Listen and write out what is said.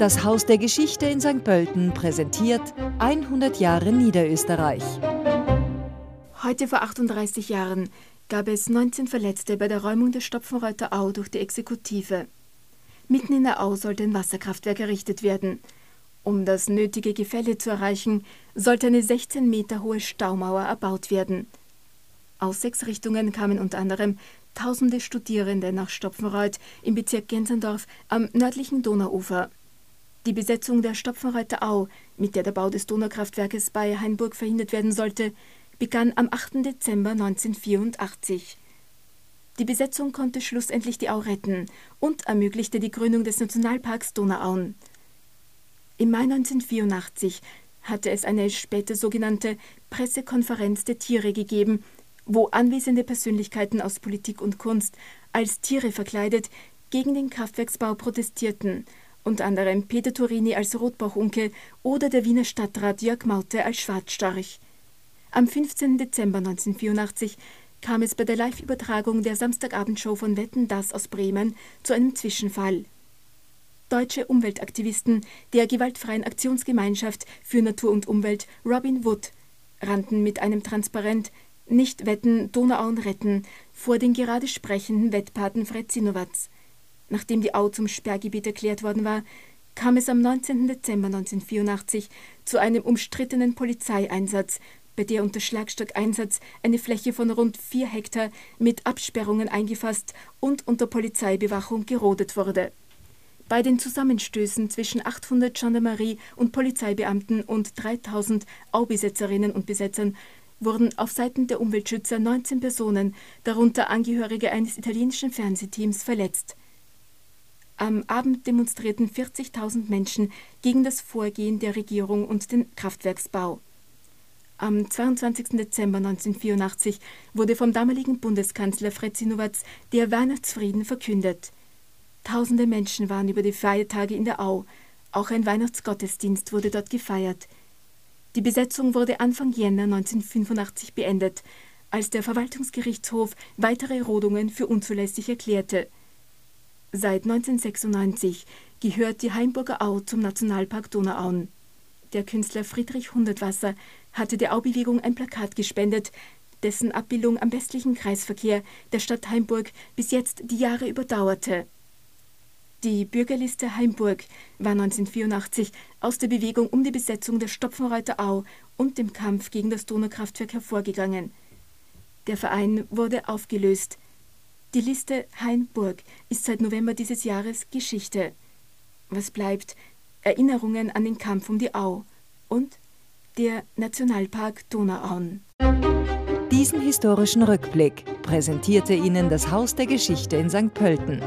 Das Haus der Geschichte in St. Pölten präsentiert 100 Jahre Niederösterreich. Heute vor 38 Jahren gab es 19 Verletzte bei der Räumung der Stopfenreuther Au durch die Exekutive. Mitten in der Au sollte ein Wasserkraftwerk errichtet werden. Um das nötige Gefälle zu erreichen, sollte eine 16 Meter hohe Staumauer erbaut werden. Aus sechs Richtungen kamen unter anderem tausende Studierende nach Stopfenreuth im Bezirk Gensendorf am nördlichen Donauufer. Die Besetzung der Stopfenreuther Au, mit der der Bau des Donaukraftwerkes bei Hainburg verhindert werden sollte, begann am 8. Dezember 1984. Die Besetzung konnte schlussendlich die Au retten und ermöglichte die Gründung des Nationalparks Donauauen. Im Mai 1984 hatte es eine späte sogenannte Pressekonferenz der Tiere gegeben, wo anwesende Persönlichkeiten aus Politik und Kunst als Tiere verkleidet gegen den Kraftwerksbau protestierten, unter anderem Peter Turini als Rotbauchunke oder der Wiener Stadtrat Jörg Maute als Schwarzstorch. Am 15. Dezember 1984 kam es bei der Live-Übertragung der Samstagabendshow von Wetten Das aus Bremen zu einem Zwischenfall. Deutsche Umweltaktivisten der gewaltfreien Aktionsgemeinschaft für Natur und Umwelt Robin Wood rannten mit einem Transparent nicht wetten, Donauauen retten, vor den gerade sprechenden Wettpaten Fred Sinowatz. Nachdem die Au zum Sperrgebiet erklärt worden war, kam es am 19. Dezember 1984 zu einem umstrittenen Polizeieinsatz, bei der unter Schlagstockeinsatz eine Fläche von rund vier Hektar mit Absperrungen eingefasst und unter Polizeibewachung gerodet wurde. Bei den Zusammenstößen zwischen 800 Gendarmerie- und Polizeibeamten und 3000 Aubesetzerinnen und Besetzern wurden auf Seiten der Umweltschützer 19 Personen, darunter Angehörige eines italienischen Fernsehteams, verletzt. Am Abend demonstrierten 40.000 Menschen gegen das Vorgehen der Regierung und den Kraftwerksbau. Am 22. Dezember 1984 wurde vom damaligen Bundeskanzler Fred Sinowatz der Weihnachtsfrieden verkündet. Tausende Menschen waren über die Feiertage in der Au. Auch ein Weihnachtsgottesdienst wurde dort gefeiert. Die Besetzung wurde Anfang Jänner 1985 beendet, als der Verwaltungsgerichtshof weitere Rodungen für unzulässig erklärte. Seit 1996 gehört die Heimburger Au zum Nationalpark Donauauen. Der Künstler Friedrich Hundertwasser hatte der Aubewegung ein Plakat gespendet, dessen Abbildung am westlichen Kreisverkehr der Stadt Heimburg bis jetzt die Jahre überdauerte. Die Bürgerliste Heimburg war 1984 aus der Bewegung um die Besetzung der Stopfenreuther Au und dem Kampf gegen das Donaukraftwerk hervorgegangen. Der Verein wurde aufgelöst. Die Liste Hainburg ist seit November dieses Jahres Geschichte. Was bleibt? Erinnerungen an den Kampf um die Au und der Nationalpark Donauauen. Diesen historischen Rückblick präsentierte Ihnen das Haus der Geschichte in St. Pölten.